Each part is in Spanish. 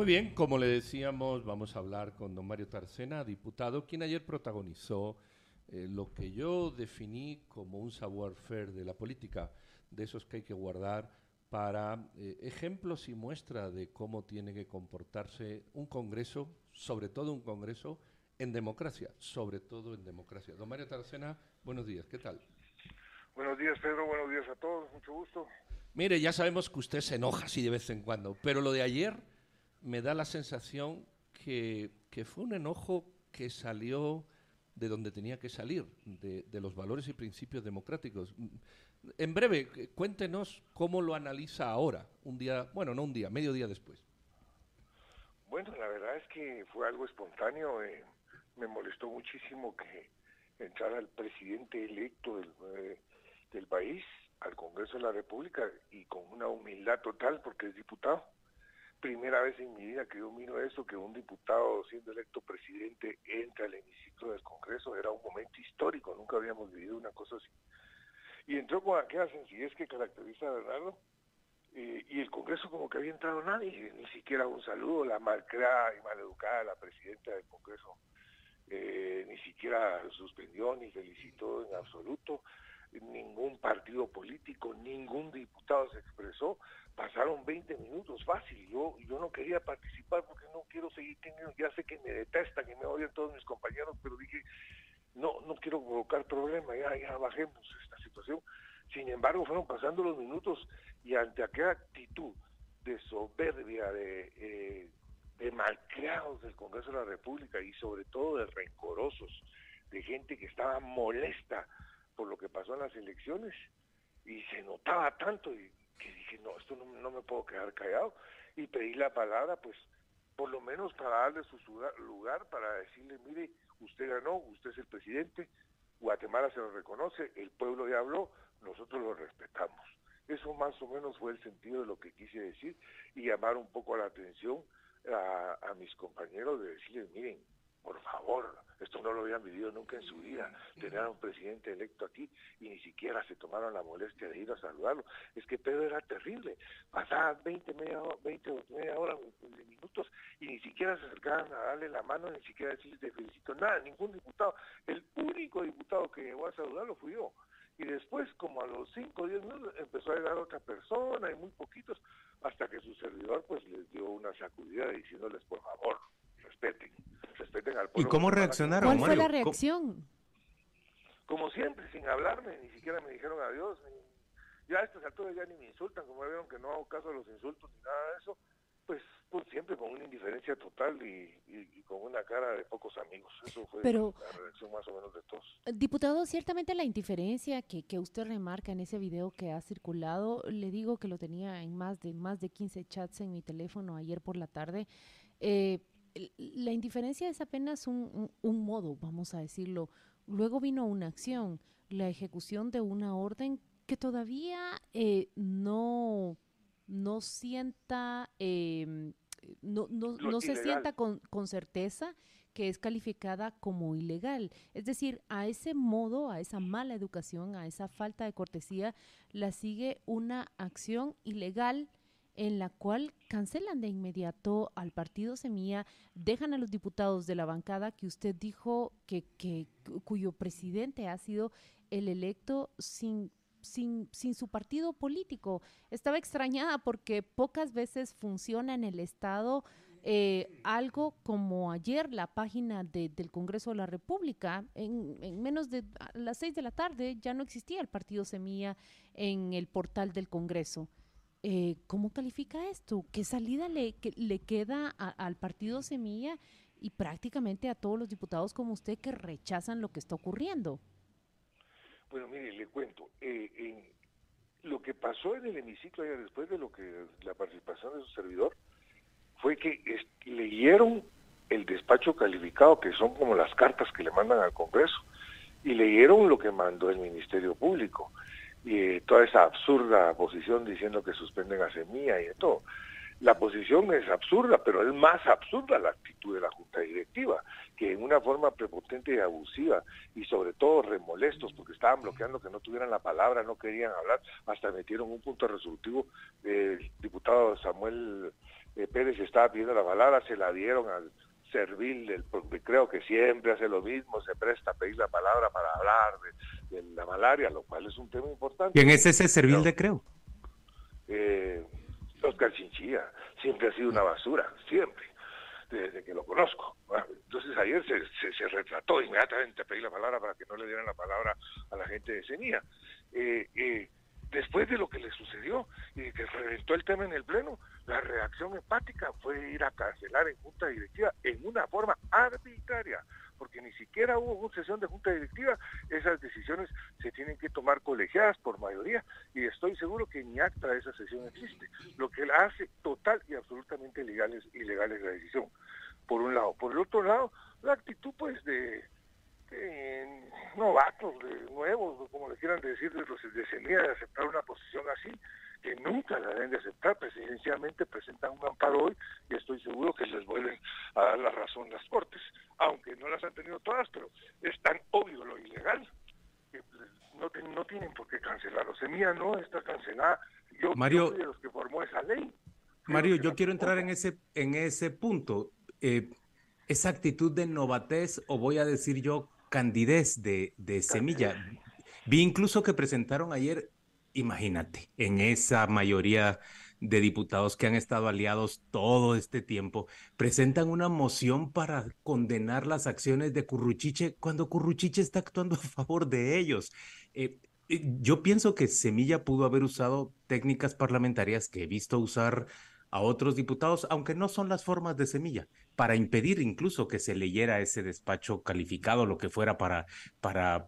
Muy bien, como le decíamos, vamos a hablar con don Mario Tarcena, diputado, quien ayer protagonizó eh, lo que yo definí como un savoir-faire de la política, de esos que hay que guardar para eh, ejemplos y muestra de cómo tiene que comportarse un Congreso, sobre todo un Congreso en democracia, sobre todo en democracia. Don Mario Tarcena, buenos días, ¿qué tal? Buenos días, Pedro, buenos días a todos, mucho gusto. Mire, ya sabemos que usted se enoja así de vez en cuando, pero lo de ayer me da la sensación que, fue un enojo que salió de donde tenía que salir, de, los valores y principios democráticos. En breve, cuéntenos cómo lo analiza ahora, un día, bueno, no un día, medio día después. Bueno, la verdad es que fue algo espontáneo. Eh, me molestó muchísimo que entrara el presidente electo del, eh, del país al Congreso de la República y con una humildad total porque es diputado primera vez en mi vida que yo miro eso, que un diputado siendo electo presidente entra al hemiciclo del Congreso, era un momento histórico, nunca habíamos vivido una cosa así. Y entró con aquella sencillez que caracteriza a Bernardo, y el Congreso como que había entrado nadie, ni siquiera un saludo, la malcriada y maleducada la presidenta del Congreso, eh, ni siquiera suspendió ni felicitó en absoluto, ningún partido político, ningún diputado se expresó, pasaron 20 minutos fácil, yo, yo no quería participar porque no quiero seguir teniendo, ya sé que me detestan y me odian todos mis compañeros, pero dije, no, no quiero provocar problemas, ya, ya bajemos esta situación. Sin embargo, fueron pasando los minutos y ante aquella actitud de soberbia, de, eh, de del Congreso de la República y sobre todo de rencorosos, de gente que estaba molesta por lo que pasó en las elecciones y se notaba tanto y que dije, no, esto no, me puedo quedar callado y pedí la palabra, pues por lo menos para darle su lugar, para decirle, mire, usted ganó, usted es el presidente, Guatemala se lo reconoce, el pueblo ya habló, nosotros lo respetamos. Eso más o menos fue el sentido de lo que quise decir y llamar un poco la atención a, a mis compañeros de decirles, miren, por favor, esto no lo habían vivido nunca en su vida, tener a un presidente electo aquí y ni siquiera se tomaron la molestia de ir a saludarlo. Es que Pedro era terrible, pasaba 20, media, 20 o media hora, minutos y ni siquiera se acercaban a darle la mano, ni siquiera decirle te felicito, nada, ningún diputado. El único diputado que llegó a saludarlo fui yo. Y después, como a los 5 o 10 minutos, empezó a llegar otra persona y muy poquitos, hasta que su servidor pues les dio una sacudida diciéndoles, por favor, respeten ¿Y cómo reaccionaron? ¿Cuál fue la reacción? Como siempre, sin hablarme, ni siquiera me dijeron adiós. Ya a estas alturas ya ni me insultan, como vieron que no hago caso a los insultos ni nada de eso, pues, pues siempre con una indiferencia total y, con una cara de pocos amigos. Eso fue la reacción más o menos de todos. Diputado, ciertamente la indiferencia que, que usted remarca en ese video que ha circulado, le digo que lo tenía en más de, más de 15 chats en mi teléfono ayer por la tarde. Eh, la indiferencia es apenas un, modo, vamos a decirlo. Luego vino una acción, la ejecución de una orden que todavía eh, no, no sienta, em, no, no, no se sienta con, con, certeza que es calificada como ilegal. Es decir, a ese modo, a esa mala educación, a esa falta de cortesía, la sigue una acción ilegal en la cual cancelan de inmediato al partido Semilla, dejan a los diputados de la bancada que usted dijo que, cuyo presidente ha sido el electo sin sin, sin, su partido político. Estaba extrañada porque pocas veces funciona en el Estado eh, algo como ayer la página del Congreso de la República. En, en, menos de las seis de la tarde ya no existía el partido Semilla en el portal del Congreso. Eh, ¿cómo califica esto? ¿Qué salida le, le queda al partido Semilla y prácticamente a todos los diputados como usted que rechazan lo que está ocurriendo? Bueno, mire, le cuento. Eh, lo que pasó en el hemiciclo ayer después de lo que la participación de su servidor fue que leyeron el despacho calificado, que son como las cartas que le mandan al Congreso, y leyeron lo que mandó el Ministerio Público y toda esa absurda posición diciendo que suspenden a Semilla y de todo. La posición es absurda, pero es más absurda la actitud de la Junta Directiva, que en una forma prepotente y abusiva, y sobre todo remolestos, porque estaban bloqueando que no tuvieran la palabra, no querían hablar, hasta metieron un punto resolutivo del diputado Samuel eh, Pérez estaba pidiendo la palabra, se la dieron al servil del creo que siempre hace lo mismo, se presta a pedir la palabra para hablar de, la malaria, lo cual es un tema importante. ¿Quién es ese servil de creo? Eh, Oscar Chinchilla, siempre ha sido una basura, siempre, desde que lo conozco. entonces ayer se, se, retrató inmediatamente a pedir la palabra para que no le dieran la palabra a la gente de Senía. Eh, eh, después de lo que le sucedió y que reventó el tema en el Pleno, la reacción empática fue ir a cancelar en junta directiva en una forma arbitraria, porque ni siquiera hubo una sesión de junta directiva, esas decisiones se tienen que tomar colegiadas por mayoría y estoy seguro que ni acta de esa sesión existe, lo que hace total y absolutamente ilegales, ilegales la decisión, por un lado. Por el otro lado, la actitud pues de eh, novatos, nuevos, como le quieran decir, de los de de aceptar una posición así, que nunca la deben de aceptar, presidencialmente presentan un amparo hoy y estoy seguro que les vuelven a dar la razón las Cortes, aunque no las han tenido todas, pero es tan obvio lo ilegal que no, no tienen por qué cancelarlo. Semilla no está cancelada. Yo, Mario, soy de los que formó esa ley. Mario, yo quiero entrar en ese, en ese punto. Eh, esa actitud de novatez, o voy a decir yo, candidez de, semilla. Vi incluso que presentaron ayer, imagínate, en esa mayoría de diputados que han estado aliados todo este tiempo, presentan una moción para condenar las acciones de Curruchiche cuando Curruchiche está actuando a favor de ellos. Eh, eh, yo pienso que Semilla pudo haber usado técnicas parlamentarias que he visto usar a otros diputados, aunque no son las formas de semilla, para impedir incluso que se leyera ese despacho calificado, lo que fuera para, para,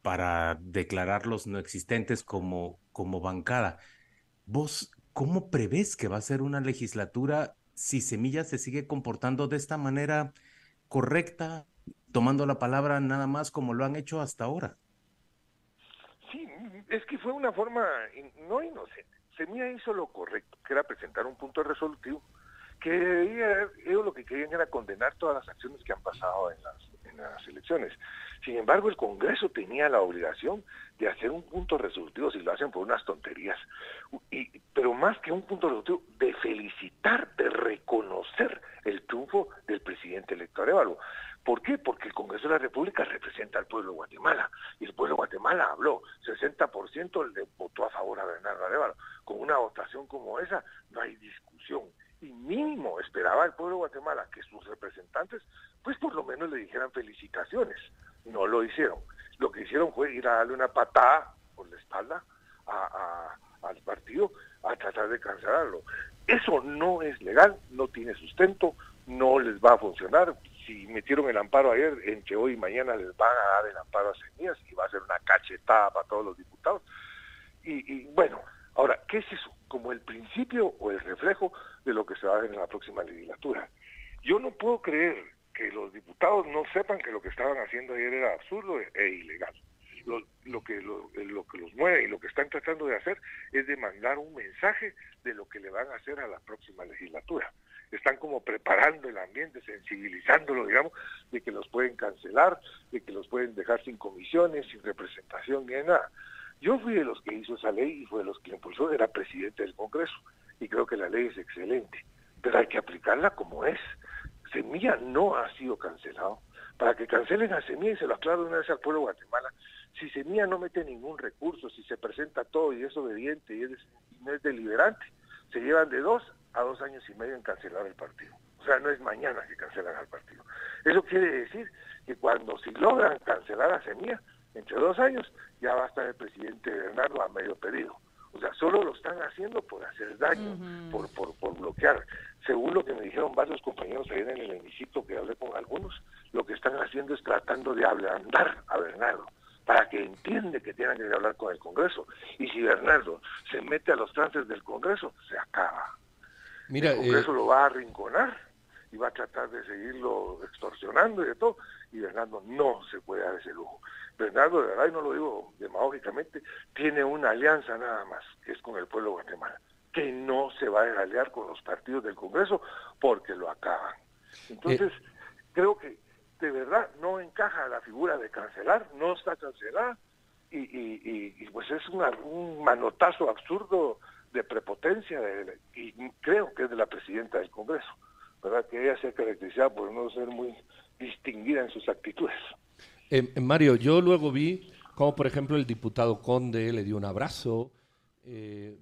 para declararlos no existentes como, como bancada. ¿Vos cómo prevés que va a ser una legislatura si Semilla se sigue comportando de esta manera correcta, tomando la palabra nada más como lo han hecho hasta ahora? Sí, es que fue una forma no inocente Semilla hizo lo correcto, que era presentar un punto resolutivo, que ellos lo que querían era condenar todas las acciones que han pasado en las, elecciones. Sin embargo, el Congreso tenía la obligación de hacer un punto resolutivo, si lo hacen por unas tonterías, pero más que un punto resolutivo, de felicitar, de reconocer el triunfo del presidente electo Arevalo. ¿Por qué? Porque el Congreso de la República representa al pueblo de Guatemala y el pueblo de Guatemala habló, 60% le votó a favor a Bernardo Arevalo. Con una votación como esa no hay discusión y mínimo esperaba el pueblo de Guatemala que sus representantes pues por lo menos le dijeran felicitaciones. No lo hicieron. Lo que hicieron fue ir a darle una patada por la espalda al partido a tratar de cancelarlo. Eso no es legal, no tiene sustento, no les va a funcionar si metieron el amparo ayer, entre hoy y mañana les van a dar el amparo a Semillas y va a ser una cachetada para todos los diputados. Y, bueno, ahora, ¿qué es eso? Como el principio o el reflejo de lo que se va a ver en la próxima legislatura. Yo no puedo creer que los diputados no sepan que lo que estaban haciendo ayer era absurdo e, ilegal. Lo, que los mueve y lo que están tratando de hacer es de mandar un mensaje de lo que le van a hacer a la próxima legislatura están como preparando el ambiente, sensibilizándolo, digamos, de que los pueden cancelar, de que los pueden dejar sin comisiones, sin representación, ni nada. Yo fui de los que hizo esa ley y fue de los que impulsó, era presidente del Congreso, y creo que la ley es excelente, pero hay que aplicarla como es. Semilla no ha sido cancelado. Para que cancelen a Semilla, y se lo aclaro una vez al pueblo de Guatemala, si Semilla no mete ningún recurso, si se presenta todo y es obediente y, es, y no es deliberante, se llevan de dos a dos años y medio en cancelar el partido. O sea, no es mañana que cancelan al partido. Eso quiere decir que cuando si logran cancelar a Semilla, entre dos años, ya va a estar el presidente Bernardo a medio pedido. O sea, solo lo están haciendo por hacer daño, por, por, por bloquear. Según lo que me dijeron varios compañeros ahí en el hemiciclo, que hablé con algunos, lo que están haciendo es tratando de ablandar a Bernardo para que entiende que tienen que hablar con el Congreso. Y si Bernardo se mete a los trances del Congreso, se acaba. Mira, el Congreso eh, lo va a arrinconar y va a tratar de seguirlo extorsionando y de todo. Y Bernardo no se puede dar ese lujo. Bernardo, de verdad, y no lo digo demagógicamente, tiene una alianza nada más, que es con el pueblo de Guatemala, que no se va a aliar con los partidos del Congreso porque lo acaban. Entonces, eh, creo que de verdad no encaja la figura de cancelar, no está cancelada, y, y, y, pues es un manotazo absurdo de prepotencia y creo que es de la presidenta del Congreso, ¿verdad? Que ella se ha caracterizado por no ser muy distinguida en sus actitudes. Eh, Mario, yo luego vi como por ejemplo el diputado Conde le dio un abrazo. Eh,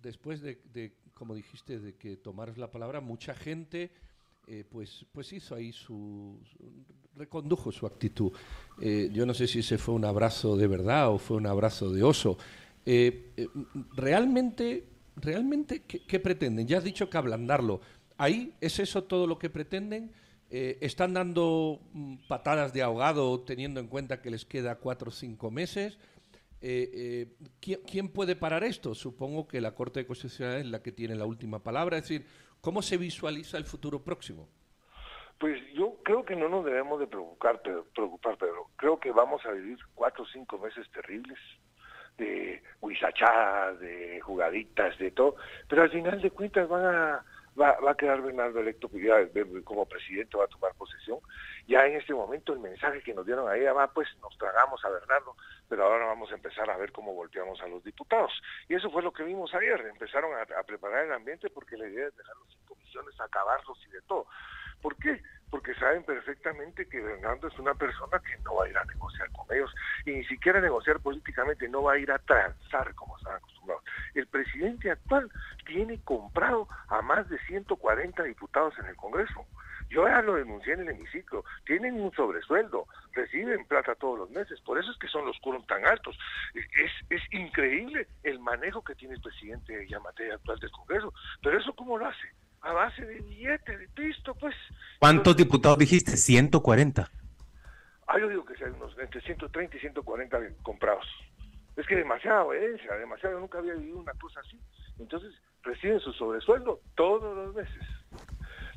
después de, como dijiste, de que tomaras la palabra, mucha gente eh, pues, pues hizo ahí su, recondujo su actitud. Eh, yo no sé si ese fue un abrazo de verdad o fue un abrazo de oso. realmente, realmente, ¿qué, pretenden? Ya has dicho que ablandarlo. ¿Ahí es eso todo lo que pretenden? Eh, están dando mm, patadas de ahogado teniendo en cuenta que les queda cuatro o cinco meses. Eh, eh, ¿quién, puede parar esto? Supongo que la Corte de Constitucional es la que tiene la última palabra. Es decir, ¿cómo se visualiza el futuro próximo? Pues yo creo que no nos debemos de preocupar, pero, preocupar, pero creo que vamos a vivir cuatro o cinco meses terribles de huizachadas, de jugaditas, de todo, pero al final de cuentas van a va, va a quedar Bernardo electo como presidente, va a tomar posesión. Ya en este momento el mensaje que nos dieron ahí, va, pues nos tragamos a Bernardo, pero ahora vamos a empezar a ver cómo volteamos a los diputados. Y eso fue lo que vimos ayer, empezaron a, a preparar el ambiente porque la idea es dejarlos sin comisiones, acabarlos y de todo. ¿Por qué? Porque saben perfectamente que Bernardo es una persona que no va a ir a negociar con ellos y ni siquiera negociar políticamente, no va a ir a transar como están acostumbrados. El presidente actual tiene comprado a más de 140 diputados en el Congreso. Yo ya lo denuncié en el hemiciclo. Tienen un sobresueldo, reciben plata todos los meses. Por eso es que son los curos tan altos. Es, es increíble el manejo que tiene el presidente Yamate actual del Congreso. Pero eso cómo lo hace? a base de billetes, de pisto, pues. ¿Cuántos diputados dijiste? 140. Ah, yo digo que sean unos entre 130 y 140 comprados. Es que demasiada herencia, demasiado, nunca había vivido una cosa así. Entonces, reciben su sobresueldo todos los meses.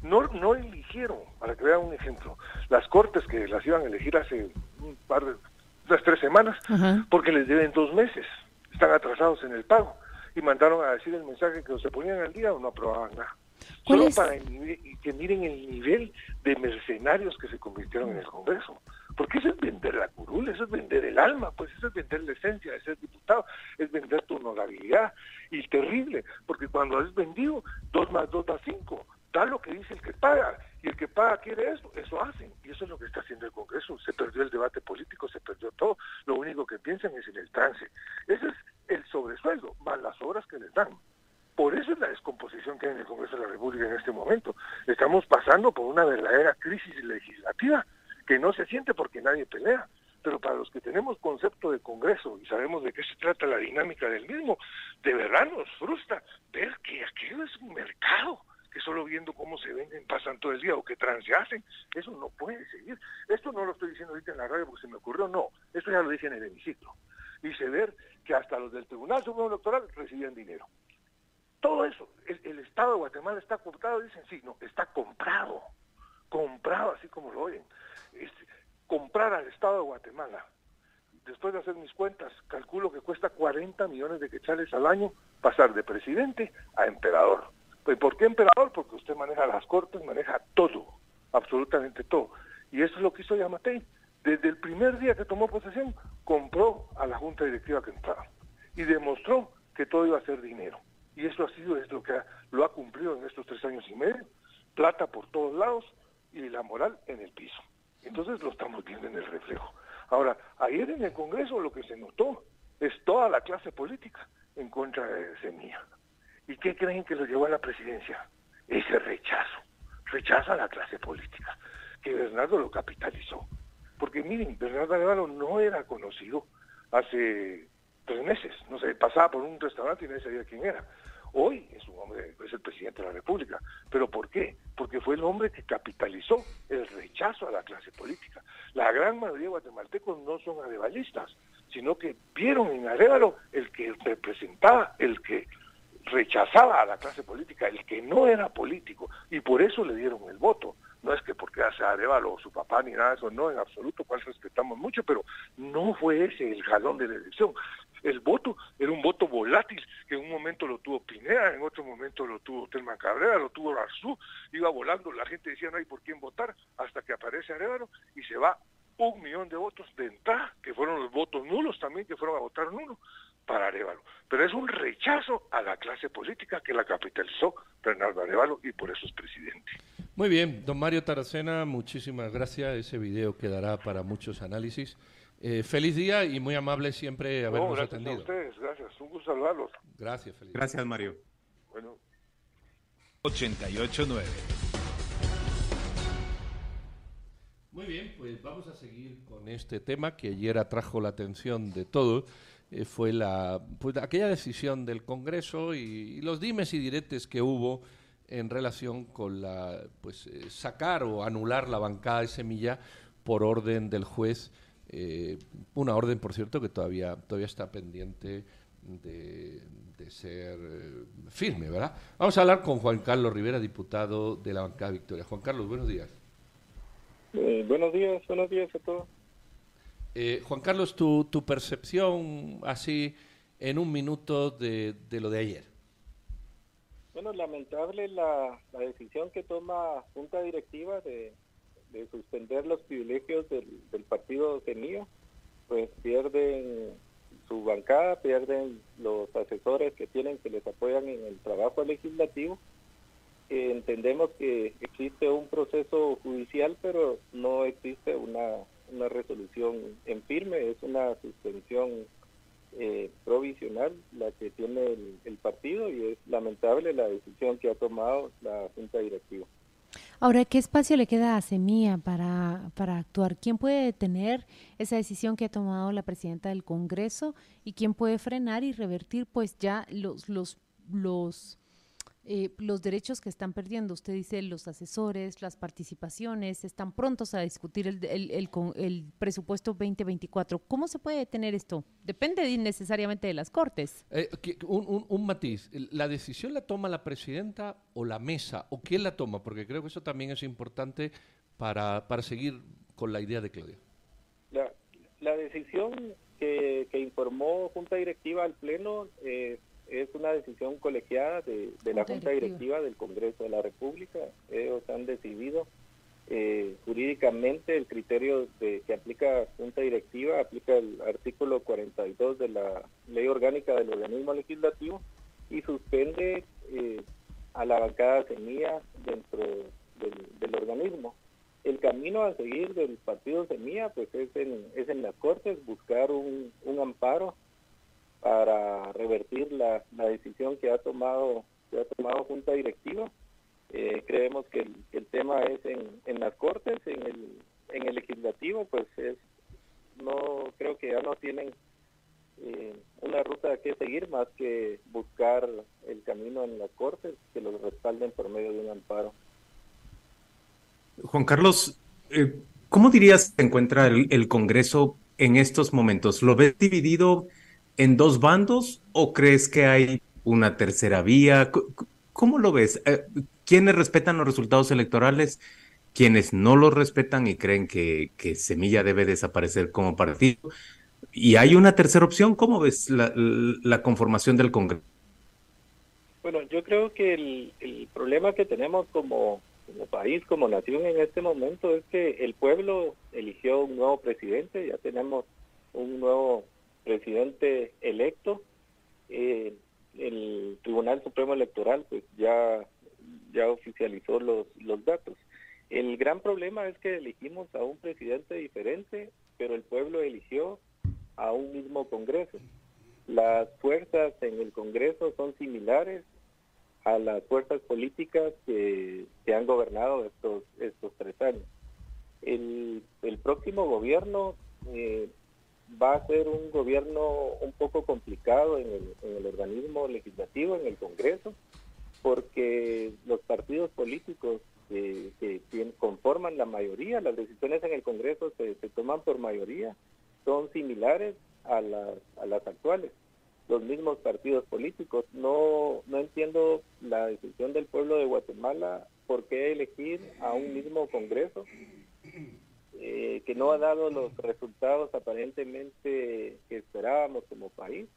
No, no eligieron, para que vean un ejemplo, las cortes que las iban a elegir hace un par de, unas tres semanas, porque les deben dos meses, están atrasados en el pago, y mandaron a decir el mensaje que o se ponían al día o no aprobaban nada. Solo para que miren el nivel de mercenarios que se convirtieron en el Congreso. Porque eso es vender la curul, eso es vender el alma, pues eso es vender la esencia de ser diputado, es vender tu honorabilidad. Y terrible, porque cuando es vendido, dos más dos da cinco. Da lo que dice el que paga, y el que paga quiere eso, eso hacen. Y eso es lo que está haciendo el Congreso. Se perdió el debate político, se perdió todo. Lo único que piensan es en el trance. Ese es el sobresueldo, más las obras que les dan. Por eso es la descomposición que hay en el Congreso de la República en este momento. Estamos pasando por una verdadera crisis legislativa que no se siente porque nadie pelea. Pero para los que tenemos concepto de Congreso y sabemos de qué se trata la dinámica del mismo, de verdad nos frustra ver que aquello es un mercado que solo viendo cómo se venden pasan todo el día o que hacen, eso no puede seguir. Esto no lo estoy diciendo ahorita en la radio porque se me ocurrió, no, esto ya lo dije en el hemiciclo. Hice ver que hasta los del Tribunal Supremo Electoral recibían dinero. Todo eso, el, Estado de Guatemala está comprado, dicen, sí, no, está comprado, comprado así como lo oyen. comprar al Estado de Guatemala, después de hacer mis cuentas, calculo que cuesta 40 millones de quetzales al año pasar de presidente a emperador. Pues, ¿Por qué emperador? Porque usted maneja las cortes, maneja todo, absolutamente todo. Y eso es lo que hizo Yamatei. Desde el primer día que tomó posesión, compró a la junta directiva que entraba y demostró que todo iba a ser dinero y eso ha sido es lo que lo ha cumplido en estos tres años y medio, plata por todos lados y la moral en el piso. Entonces lo estamos viendo en el reflejo. Ahora, ayer en el Congreso lo que se notó es toda la clase política en contra de Semilla. ¿Y qué creen que lo llevó a la presidencia? Ese rechazo. Rechaza a la clase política, que Bernardo lo capitalizó. Porque miren, Bernardo Arevalo no era conocido hace tres meses, no sé, pasaba por un restaurante y nadie sabía quién era. Hoy es un hombre, es el presidente de la República. ¿Pero por qué? Porque fue el hombre que capitalizó el rechazo a la clase política. La gran mayoría de guatemaltecos no son arevalistas, sino que vieron en Arevalo el que representaba, el que rechazaba a la clase política, el que no era político, y por eso le dieron el voto. No es que porque hace Arevalo o su papá ni nada de eso, no, en absoluto, cual respetamos mucho, pero no fue ese el jalón de la elección el voto era un voto volátil, que en un momento lo tuvo Pineda, en otro momento lo tuvo Telma Cabrera, lo tuvo Arzú, iba volando, la gente decía no hay por quién votar, hasta que aparece Arevalo y se va un millón de votos de entrada, que fueron los votos nulos también, que fueron a votar nulo, para Arevalo. Pero es un rechazo a la clase política que la capitalizó Bernardo Arevalo y por eso es presidente. Muy bien, don Mario Taracena, muchísimas gracias. Ese video quedará para muchos análisis. Eh, feliz día y muy amable siempre habernos no, gracias atendido. A ustedes, gracias. Un gusto saludarlos. Gracias, feliz Gracias, Mario. Bueno. 889. Muy bien, pues vamos a seguir con este tema que ayer atrajo la atención de todos. Eh, fue la, pues, aquella decisión del Congreso y, y, los dimes y diretes que hubo en relación con la, pues, eh, sacar o anular la bancada de semilla por orden del juez. Eh, una orden, por cierto, que todavía, todavía está pendiente de, de ser eh, firme, ¿verdad? Vamos a hablar con Juan Carlos Rivera, diputado de la bancada Victoria. Juan Carlos, buenos días. Eh, buenos días, buenos días a todos. Eh, Juan Carlos, tu, tu, percepción así en un minuto de, de, lo de ayer. Bueno, lamentable la, la decisión que toma Junta Directiva de, de suspender los privilegios del, del partido Semilla, pues pierden su bancada, pierden los asesores que tienen que les apoyan en el trabajo legislativo eh, entendemos que existe un proceso judicial, pero no existe una, una resolución en firme, es una suspensión eh, provisional la que tiene el, el, partido y es lamentable la decisión que ha tomado la Junta Directiva. Ahora, ¿qué espacio le queda a Semilla para, para actuar? ¿Quién puede detener esa decisión que ha tomado la presidenta del Congreso y quién puede frenar y revertir pues ya los, los, los eh, los derechos que están perdiendo. Usted dice los asesores, las participaciones, están prontos a discutir el, el, el, el presupuesto 2024. ¿Cómo se puede detener esto? Depende necesariamente de las Cortes. Eh, un, un, un, matiz, ¿la decisión la toma la presidenta o la mesa? ¿O quién la toma? Porque creo que eso también es importante para, para seguir con la idea de Claudia. La, la decisión que, que, informó Junta Directiva al Pleno eh, es una decisión colegiada de, de la Junta Directiva del Congreso de la República. Ellos han decidido eh, jurídicamente el criterio de, que aplica Junta Directiva, aplica el artículo 42 de la Ley Orgánica del Organismo Legislativo y suspende eh, a la bancada semilla dentro del, del, organismo. El camino a seguir del partido semilla pues es en, es en las Cortes, buscar un, un amparo para revertir la, decisión que ha tomado que ha tomado junta directiva eh, creemos que el, el, tema es en, en las cortes en el en el legislativo pues es no creo que ya no tienen eh, una ruta que seguir más que buscar el camino en las cortes que los respalden por medio de un amparo Juan Carlos eh, ¿cómo dirías se encuentra el, el Congreso en estos momentos? ¿Lo ves dividido en dos bandos o crees que hay una tercera vía? ¿Cómo lo ves? Eh, ¿Quiénes respetan los resultados electorales? ¿Quiénes no los respetan y creen que, Semilla debe desaparecer como partido? ¿Y hay una tercera opción? ¿Cómo ves la, conformación del Congreso? Bueno, yo creo que el, problema que tenemos como país, como nación en este momento es que el pueblo eligió un nuevo presidente, ya tenemos un nuevo presidente electo, eh, el Tribunal Supremo Electoral pues ya, ya oficializó los, los datos. El gran problema es que elegimos a un presidente diferente, pero el pueblo eligió a un mismo Congreso. Las fuerzas en el Congreso son similares a las fuerzas políticas que, que han gobernado estos, estos tres años. El, el próximo gobierno eh, va a ser un gobierno un poco complicado en el, organismo legislativo, en el Congreso, porque los partidos políticos que, conforman la mayoría, las decisiones en el Congreso se, se toman por mayoría, son similares a las, a las actuales, los mismos partidos políticos. No, no entiendo la decisión del pueblo de Guatemala por qué elegir a un mismo Congreso eh, que no ha dado los resultados aparentemente que esperábamos como país,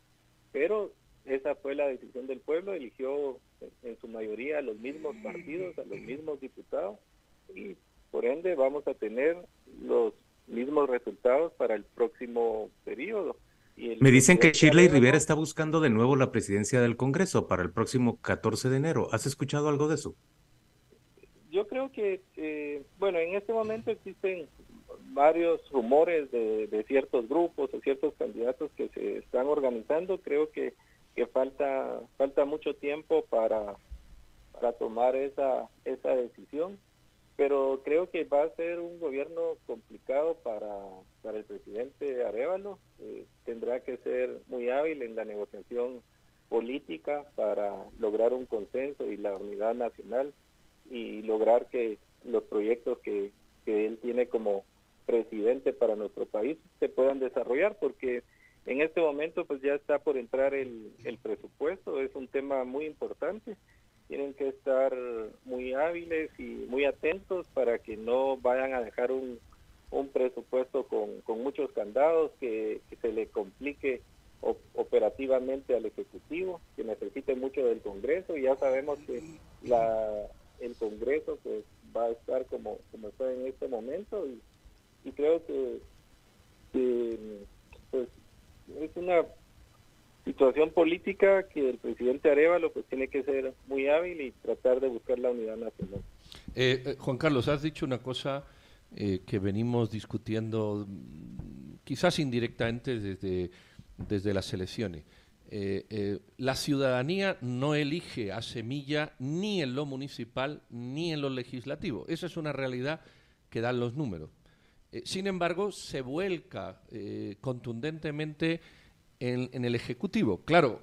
pero esa fue la decisión del pueblo, eligió en su mayoría a los mismos partidos, a los mismos diputados, y por ende vamos a tener los mismos resultados para el próximo periodo. Me dicen que Shirley Rivera está buscando de nuevo la presidencia del Congreso para el próximo 14 de enero. ¿Has escuchado algo de eso? Yo creo que, eh, bueno, en este momento existen varios rumores de, ciertos grupos o ciertos candidatos que se están organizando. Creo que, que falta falta mucho tiempo para, para tomar esa, esa decisión pero creo que va a ser un gobierno complicado para, para el presidente Arevalo. Eh, tendrá que ser muy hábil en la negociación política para lograr un consenso y la unidad nacional y lograr que los proyectos que, que él tiene como presidente para nuestro país se puedan desarrollar porque en este momento pues ya está por entrar el, el presupuesto, es un tema muy importante tienen que estar muy hábiles y muy atentos para que no vayan a dejar un, un presupuesto con, con muchos candados que, se le complique operativamente al Ejecutivo, que necesite mucho del Congreso. Y ya sabemos que la, el Congreso pues va a estar como, como está en este momento y, y creo que, pues, es una situación política que el presidente Arevalo pues tiene que ser muy hábil y tratar de buscar la unidad nacional. Eh, eh, Juan Carlos, has dicho una cosa eh, que venimos discutiendo mm, quizás indirectamente desde, desde las elecciones. la ciudadanía no elige a Semilla ni en lo municipal ni en lo legislativo. Esa es una realidad que dan los números. Sin embargo, se vuelca contundentemente en, el Ejecutivo. Claro,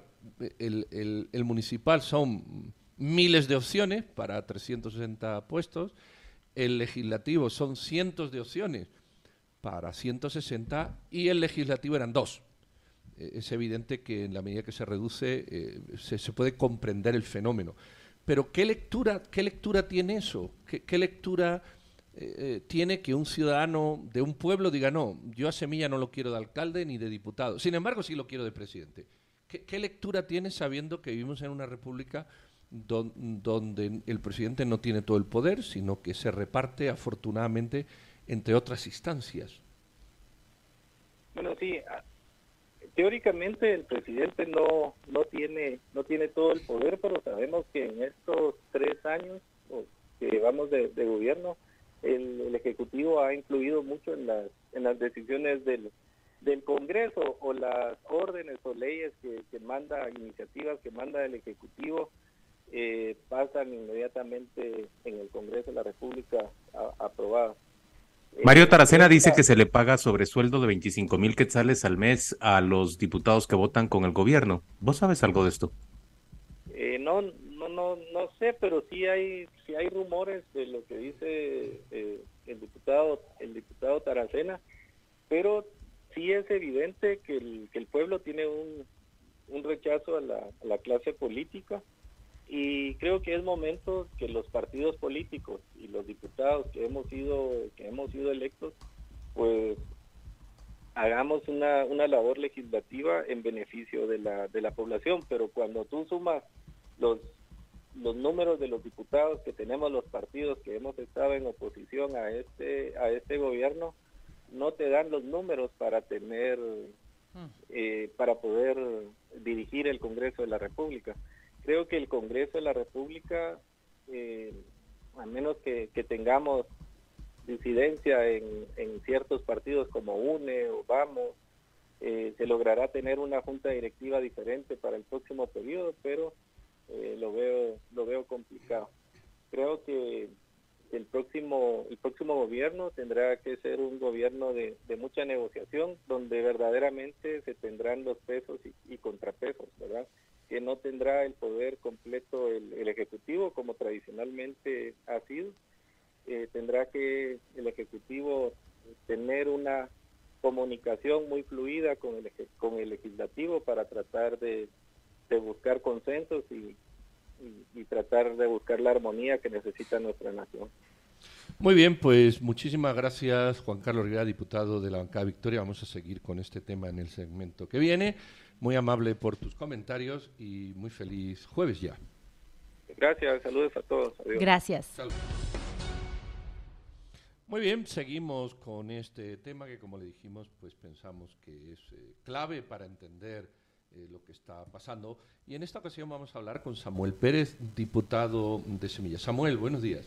el, municipal son miles de opciones para 360 puestos, el legislativo son cientos de opciones para 160 y el legislativo eran dos. Eh, es evidente que en la medida que se reduce eh, se, puede comprender el fenómeno. Pero ¿qué lectura, qué lectura tiene eso? qué lectura eh, eh, tiene que un ciudadano de un pueblo diga, no, yo a Semilla no lo quiero de alcalde ni de diputado. Sin embargo, sí lo quiero de presidente. ¿Qué, lectura tiene sabiendo que vivimos en una república donde el presidente no tiene todo el poder, sino que se reparte afortunadamente entre otras instancias? Bueno, sí, teóricamente el presidente no, no, tiene, no tiene todo el poder, pero sabemos que en estos tres años que llevamos de gobierno, el, Ejecutivo ha influido mucho en las, en las decisiones del, del Congreso o las órdenes o leyes que, que manda, iniciativas que manda el Ejecutivo, eh, pasan inmediatamente en el Congreso de la República aprobadas. Mario eh, Taracena dice que se le paga sobre sueldo de 25 mil quetzales al mes a los diputados que votan con el gobierno. ¿Vos sabes algo de esto? Eh, no, no, no, sé, pero sí hay, sí hay rumores de lo que dice eh, el diputado, el diputado Taracena, pero sí es evidente que el, que el pueblo tiene un, un rechazo a la, a la clase política y creo que es momento que los partidos políticos y los diputados que hemos sido que hemos sido electos pues hagamos una, una labor legislativa en beneficio de la, de la población pero cuando tú sumas los los números de los diputados que tenemos los partidos que hemos estado en oposición a este a este gobierno no te dan los números para tener mm. eh, para poder dirigir el Congreso de la República creo que el Congreso de la República eh, a menos que, tengamos disidencia en, en, ciertos partidos como UNE o Vamos eh, se logrará tener una junta directiva diferente para el próximo periodo pero eh, lo veo lo veo complicado. Creo que el próximo el próximo gobierno tendrá que ser un gobierno de, mucha negociación donde verdaderamente se tendrán los pesos y, contrapesos, ¿verdad? Que no tendrá el poder completo el, ejecutivo como tradicionalmente ha sido. Eh, tendrá que el ejecutivo tener una comunicación muy fluida con el con el legislativo para tratar de de buscar consensos y, y, tratar de buscar la armonía que necesita nuestra nación. Muy bien, pues muchísimas gracias Juan Carlos Rivera, diputado de la bancada Victoria. Vamos a seguir con este tema en el segmento que viene. Muy amable por tus comentarios y muy feliz jueves ya. Gracias, saludos a todos. Gracias. Muy Muy bien, seguimos con este tema que como le dijimos, pues pensamos que es eh, clave para entender eh, lo que está pasando. Y en esta ocasión vamos a hablar con Samuel Pérez, diputado de Semilla. Samuel, buenos días.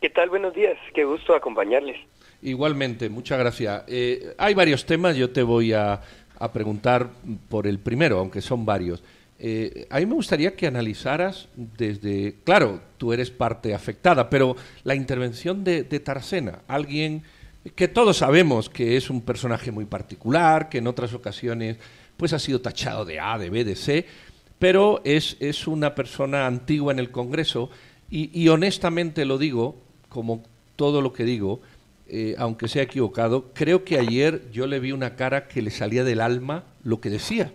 ¿Qué tal? Buenos días, qué gusto acompañarles. Igualmente, muchas gracias. Eh, hay varios temas, yo te voy a, a, preguntar por el primero, aunque son varios. Eh, a mí me gustaría que analizaras desde, claro, tú eres parte afectada, pero la intervención de, de Tarsena, alguien que todos sabemos que es un personaje muy particular, que en otras ocasiones pues ha sido tachado de A, de B, de C, pero es, es una persona antigua en el Congreso y, honestamente lo digo, como todo lo que digo, eh, aunque sea equivocado, creo que ayer yo le vi una cara que le salía del alma lo que decía.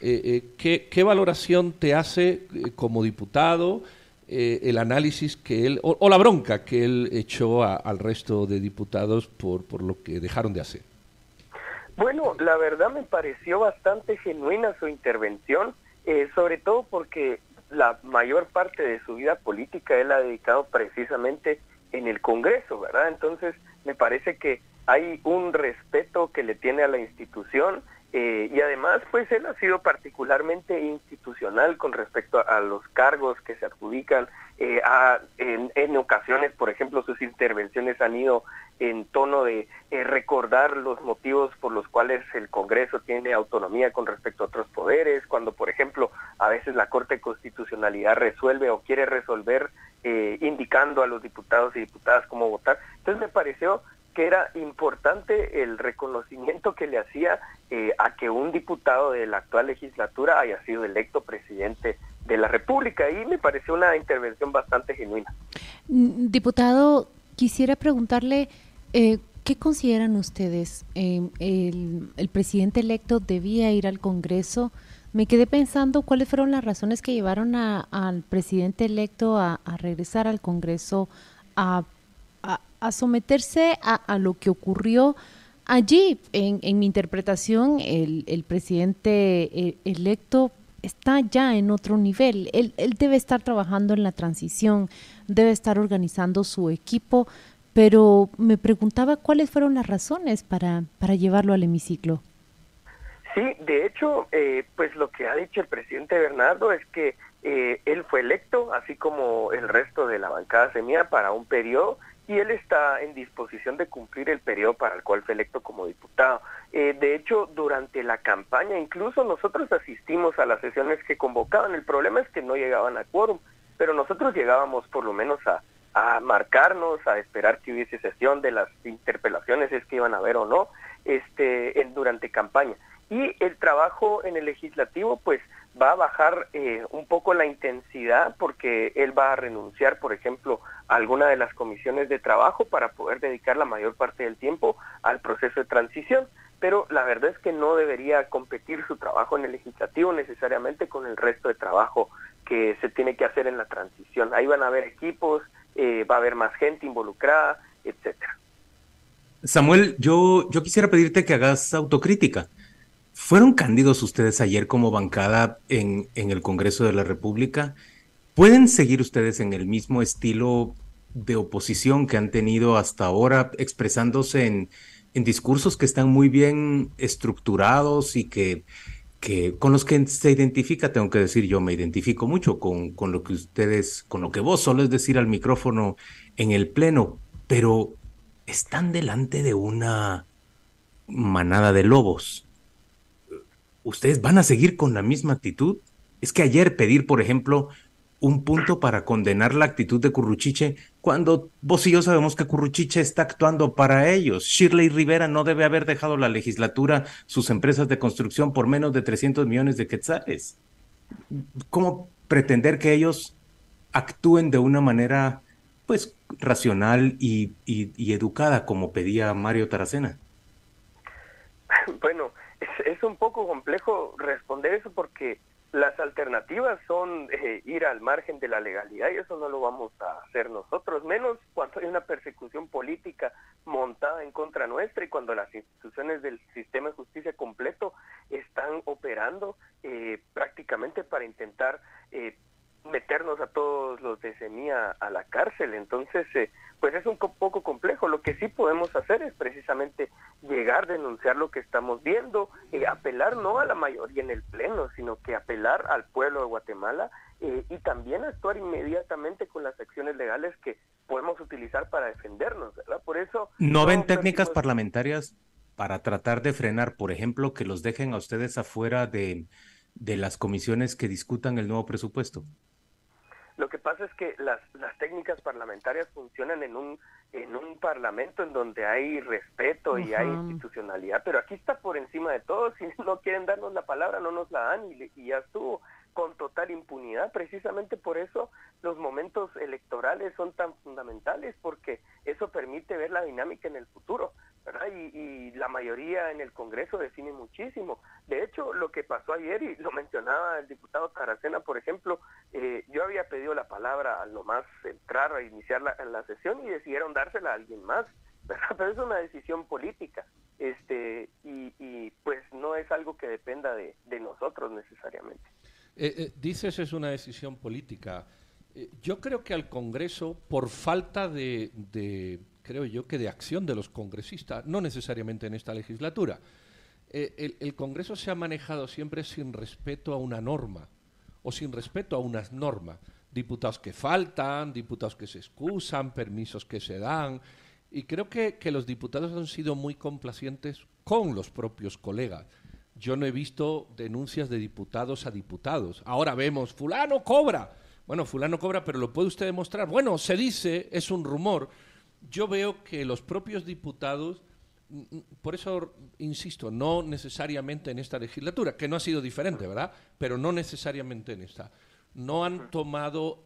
Eh, eh, ¿qué, ¿qué, valoración te hace como diputado el análisis que él, o, o, la bronca que él echó a, al resto de diputados por, por lo que dejaron de hacer? Bueno, la verdad me pareció bastante genuina su intervención, eh, sobre todo porque la mayor parte de su vida política él ha dedicado precisamente en el Congreso, ¿verdad? Entonces, me parece que hay un respeto que le tiene a la institución eh, y además, pues él ha sido particularmente institucional con respecto a, los cargos que se adjudican. Eh, a, en, en, ocasiones, por ejemplo, sus intervenciones han ido en tono de eh, recordar los motivos por los cuales el Congreso tiene autonomía con respecto a otros poderes, cuando, por ejemplo, a veces la Corte de Constitucionalidad resuelve o quiere resolver eh, indicando a los diputados y diputadas cómo votar. Entonces me pareció que era importante el reconocimiento que le hacía eh, a que un diputado de la actual legislatura haya sido electo presidente de la República y me pareció una intervención bastante genuina. Mm, diputado, quisiera preguntarle, eh, ¿qué consideran ustedes? Eh, el, el, presidente electo debía ir al Congreso. Me quedé pensando cuáles fueron las razones que llevaron a, al presidente electo a, regresar al Congreso a someterse a, lo que ocurrió allí. En, mi interpretación, el, presidente eh, electo está ya en otro nivel. Él, él, debe estar trabajando en la transición, debe estar organizando su equipo, pero me preguntaba cuáles fueron las razones para, para llevarlo al hemiciclo. Sí, de hecho, eh, pues lo que ha dicho el presidente Bernardo es que eh, él fue electo, así como el resto de la bancada semilla, para un periodo y él está en disposición de cumplir el periodo para el cual fue electo como diputado. Eh, de hecho, durante la campaña, incluso nosotros asistimos a las sesiones que convocaban. El problema es que no llegaban a quórum, pero nosotros llegábamos por lo menos a, a marcarnos, a esperar que hubiese sesión de las interpelaciones, es que iban a ver o no, este, en, durante campaña. Y el trabajo en el legislativo, pues, va a bajar eh, un poco la intensidad porque él va a renunciar, por ejemplo, a alguna de las comisiones de trabajo para poder dedicar la mayor parte del tiempo al proceso de transición. Pero la verdad es que no debería competir su trabajo en el legislativo necesariamente con el resto de trabajo que se tiene que hacer en la transición. Ahí van a haber equipos, eh, va a haber más gente involucrada, etcétera. Samuel, yo, yo quisiera pedirte que hagas autocrítica. ¿Fueron cándidos ustedes ayer como bancada en, en, el Congreso de la República? ¿Pueden seguir ustedes en el mismo estilo de oposición que han tenido hasta ahora, expresándose en, en discursos que están muy bien estructurados y que, que, con los que se identifica, tengo que decir, yo me identifico mucho con, con lo que ustedes, con lo que vos solo es decir al micrófono en el Pleno, pero están delante de una manada de lobos ¿ustedes van a seguir con la misma actitud? Es que ayer pedir, por ejemplo, un punto para condenar la actitud de Curruchiche, cuando vos y yo sabemos que Curruchiche está actuando para ellos. Shirley Rivera no debe haber dejado la legislatura, sus empresas de construcción, por menos de 300 millones de quetzales. ¿Cómo pretender que ellos actúen de una manera, pues, racional y, y, y educada, como pedía Mario Taracena? Bueno, es un poco complejo responder eso porque las alternativas son eh, ir al margen de la legalidad y eso no lo vamos a hacer nosotros, menos cuando hay una persecución política montada en contra nuestra y cuando las instituciones del sistema de justicia completo están operando eh, prácticamente para intentar eh, meternos a todos los de semilla a la cárcel. Entonces, eh, pues es un poco complejo. Lo que sí podemos hacer es precisamente llegar, denunciar lo que estamos viendo, eh, apelar no a la mayoría en el Pleno, sino que apelar al pueblo de Guatemala eh, y también actuar inmediatamente con las acciones legales que podemos utilizar para defendernos, ¿verdad? Por eso... ¿No ven técnicas parlamentarias para tratar de frenar, por ejemplo, que los dejen a ustedes afuera de, de las comisiones que discutan el nuevo presupuesto? Lo que pasa es que las, las técnicas parlamentarias funcionan en un, en un parlamento en donde hay respeto y hay institucionalidad, pero aquí está por encima de todo. Si no quieren darnos la palabra, no nos la dan y, y ya estuvo con total impunidad. Precisamente por eso los momentos electorales son tan fundamentales, porque eso permite ver la dinámica en el futuro. ¿verdad? Y, la mayoría en el Congreso define muchísimo. De hecho, lo que pasó ayer, y lo mencionaba el diputado Taracena, por ejemplo, eh, yo había pedido la palabra al nomás entrar a iniciar la, sesión y decidieron dársela a alguien más, ¿verdad? Pero es una decisión política este y, y pues no es algo que dependa de, de nosotros necesariamente. Eh, eh, dices es una decisión política. Eh, yo creo que al Congreso, por falta de, creo yo, que de acción de los congresistas, no necesariamente en esta legislatura, el, el, Congreso se ha manejado siempre sin respeto a una norma o sin respeto a unas normas. Diputados que faltan, diputados que se excusan, permisos que se dan. Y creo que, que los diputados han sido muy complacientes con los propios colegas yo no he visto denuncias de diputados a diputados. Ahora vemos, fulano cobra. Bueno, fulano cobra, pero ¿lo puede usted demostrar? Bueno, se dice, es un rumor. Yo veo que los propios diputados, mm, mm, por eso insisto, no necesariamente en esta legislatura, que no ha sido diferente, ¿verdad? Pero no necesariamente en esta, no han tomado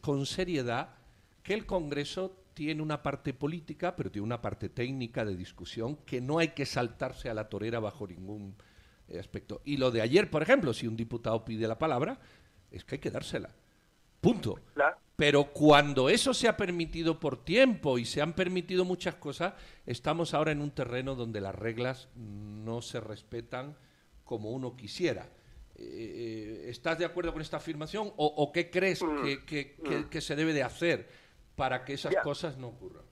con seriedad que el Congreso tiene una parte política, pero tiene una parte técnica de discusión que no hay que saltarse a la torera bajo ningún eh, aspecto. Y lo de ayer, por ejemplo, si un diputado pide la palabra, es que hay que dársela. Punto. Pero cuando eso se ha permitido por tiempo y se han permitido muchas cosas, estamos ahora en un terreno donde las reglas no se respetan como uno quisiera. Eh, eh, ¿Estás de acuerdo con esta afirmación o, qué crees mm. que, mm. que se debe de hacer? Para que esas cosas no ocurran.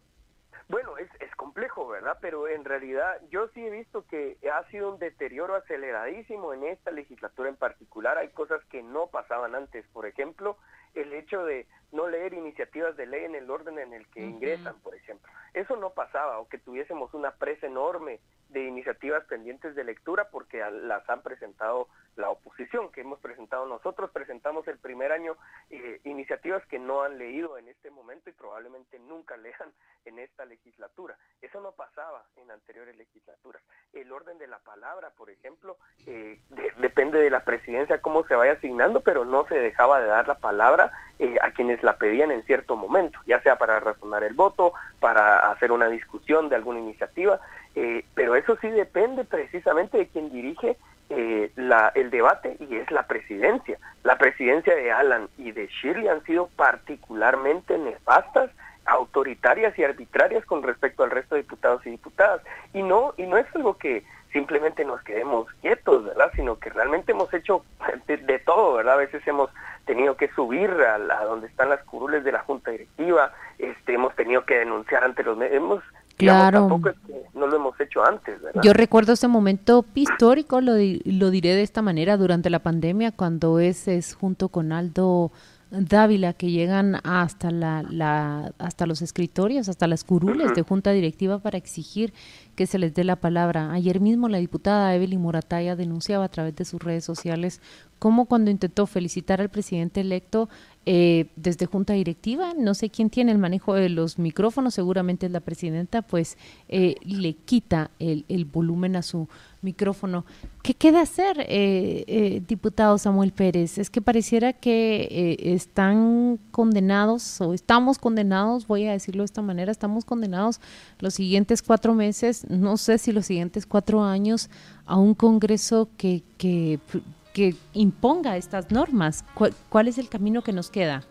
Bueno, es, es complejo, ¿verdad? Pero en realidad yo sí he visto que ha sido un deterioro aceleradísimo en esta legislatura en particular. Hay cosas que no pasaban antes. Por ejemplo, el hecho de no leer iniciativas de ley en el orden en el que ingresan, por ejemplo. Eso no pasaba, o que tuviésemos una presa enorme de iniciativas pendientes de lectura porque las han presentado la oposición, que hemos presentado nosotros. Presentamos el primer año eh, iniciativas que no han leído en este momento y probablemente nunca lean en esta legislatura. Eso no pasaba en anteriores legislaturas. El orden de la palabra, por ejemplo, eh, depende de la presidencia cómo se vaya asignando, pero no se dejaba de dar la palabra eh, a quienes la pedían en cierto momento, ya sea para razonar el voto, para hacer una discusión de alguna iniciativa, eh, pero eso sí depende precisamente de quien dirige eh, el debate y es la presidencia. La presidencia de Alan y de Shirley han sido particularmente nefastas, autoritarias y arbitrarias con respecto al resto de diputados y diputadas. Y no, y no es algo que simplemente nos quedemos quietos, ¿verdad? Sino que realmente hemos hecho de, todo, ¿verdad? A veces hemos tenido que subir a, a, donde están las curules de la junta directiva, este, hemos tenido que denunciar ante los medios, hemos Claro. no lo hemos hecho antes, ¿verdad? Yo recuerdo ese momento histórico, lo, lo diré de esta manera, durante la pandemia, cuando es, es junto con Aldo Dávila que llegan hasta la, la, hasta los escritorios, hasta las curules de junta directiva para exigir que se les dé la palabra. Ayer mismo la diputada Evelyn Morataya denunciaba a través de sus redes sociales cómo cuando intentó felicitar al presidente electo eh, desde junta directiva, no sé quién tiene el manejo de los micrófonos, seguramente es la presidenta, pues eh, le quita el, el volumen a su micrófono. ¿Qué queda hacer, eh, eh, diputado Samuel Pérez? Es que pareciera que eh, están condenados, o estamos condenados, voy a decirlo de esta manera, estamos condenados los siguientes cuatro meses, no sé si los siguientes cuatro años, a un Congreso que, que, que imponga estas normas. ¿Cuál es el camino que nos queda?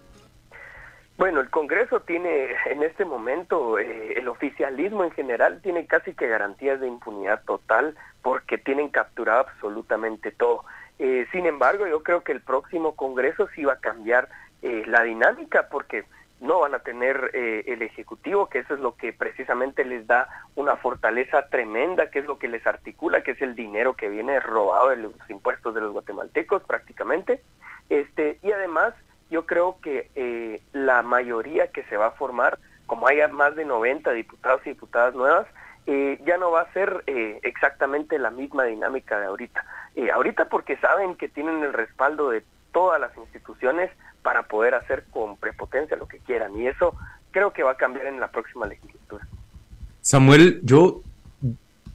Bueno, el Congreso tiene en este momento, eh, el oficialismo en general tiene casi que garantías de impunidad total porque tienen capturado absolutamente todo. Eh, sin embargo, yo creo que el próximo Congreso sí va a cambiar eh, la dinámica porque no van a tener eh, el Ejecutivo, que eso es lo que precisamente les da una fortaleza tremenda, que es lo que les articula, que es el dinero que viene robado de los impuestos de los guatemaltecos prácticamente. Este, y además, yo creo que eh, la mayoría que se va a formar, como haya más de 90 diputados y diputadas nuevas, eh, ya no va a ser exactamente la misma dinámica de ahorita. ahorita porque saben que tienen el respaldo de todas las instituciones para poder hacer con prepotencia lo que quieran. Y eso creo que va a cambiar en la próxima legislatura. Samuel, yo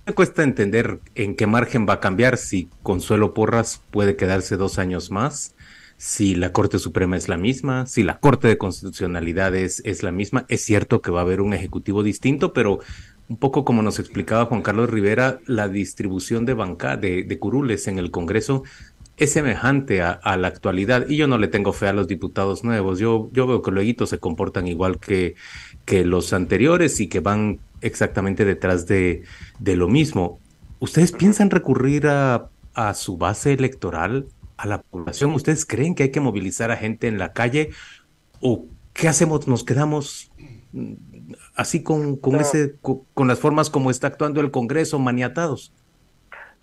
me cuesta entender en qué margen va a cambiar si Consuelo Porras puede quedarse dos años más, si la Corte Suprema es la misma, si la Corte de Constitucionalidad es, la misma. Es cierto que va a haber un ejecutivo distinto, pero un poco como nos explicaba Juan Carlos Rivera, la distribución de banca, de, curules en el Congreso es semejante a, la actualidad y yo no le tengo fe a los diputados nuevos. Yo, yo veo que luego se comportan igual que, que los anteriores y que van exactamente detrás de, de lo mismo. ¿Ustedes piensan recurrir a, a su base electoral, a la población? ¿Ustedes creen que hay que movilizar a gente en la calle? ¿O qué hacemos? ¿Nos quedamos mm, así con, con, ese, con las formas como está actuando el Congreso, maniatados?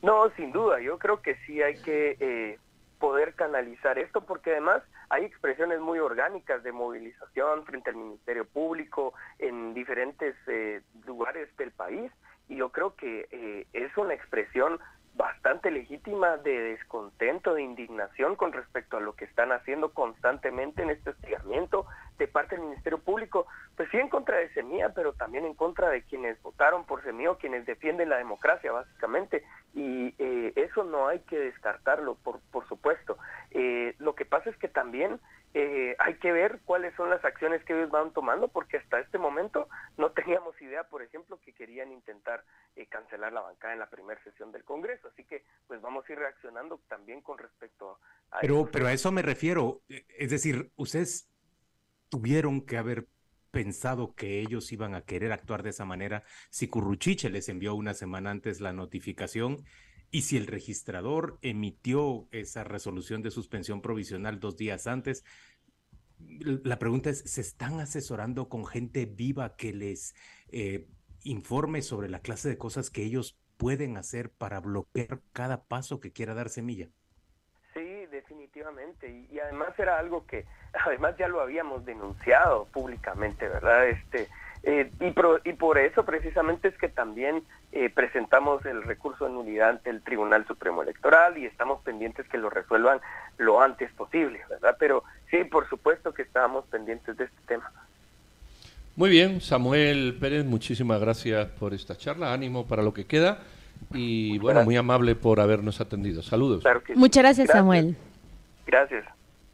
No, sin duda, yo creo que sí hay que eh, poder canalizar esto porque además hay expresiones muy orgánicas de movilización frente al Ministerio Público en diferentes eh, lugares del país y yo creo que eh, es una expresión bastante legítima de descontento, de indignación con respecto a lo que están haciendo constantemente en este hostigamiento de parte del Ministerio Público, pues sí en contra de Semilla, pero también en contra de quienes votaron por Semilla o quienes defienden la democracia básicamente. Y eh, eso no hay que descartarlo, por, por supuesto. Eh, lo que pasa es que también eh, hay que ver cuáles son las acciones que ellos van tomando, porque hasta este momento no teníamos idea, por ejemplo, que querían intentar eh, cancelar la bancada en la primera sesión del Congreso. Así que, pues vamos a ir reaccionando también con respecto a... Pero, pero a eso me refiero. Es decir, ustedes tuvieron que haber pensado que ellos iban a querer actuar de esa manera si Curruchiche les envió una semana antes la notificación y si el registrador emitió esa resolución de suspensión provisional dos días antes, la pregunta es, ¿se están asesorando con gente viva que les eh, informe sobre la clase de cosas que ellos pueden hacer para bloquear cada paso que quiera dar Semilla? Definitivamente. Y, y además era algo que, además ya lo habíamos denunciado públicamente, ¿verdad? Este, eh, y, y, por eso precisamente es que también eh, presentamos el recurso de nulidad ante el Tribunal Supremo Electoral y estamos pendientes que lo resuelvan lo antes posible, ¿verdad? Pero sí, por supuesto que estábamos pendientes de este tema. Muy bien, Samuel Pérez, muchísimas gracias por esta charla, ánimo para lo que queda y bueno, muy amable por habernos atendido. Saludos. Muchas gracias, Samuel. Gracias.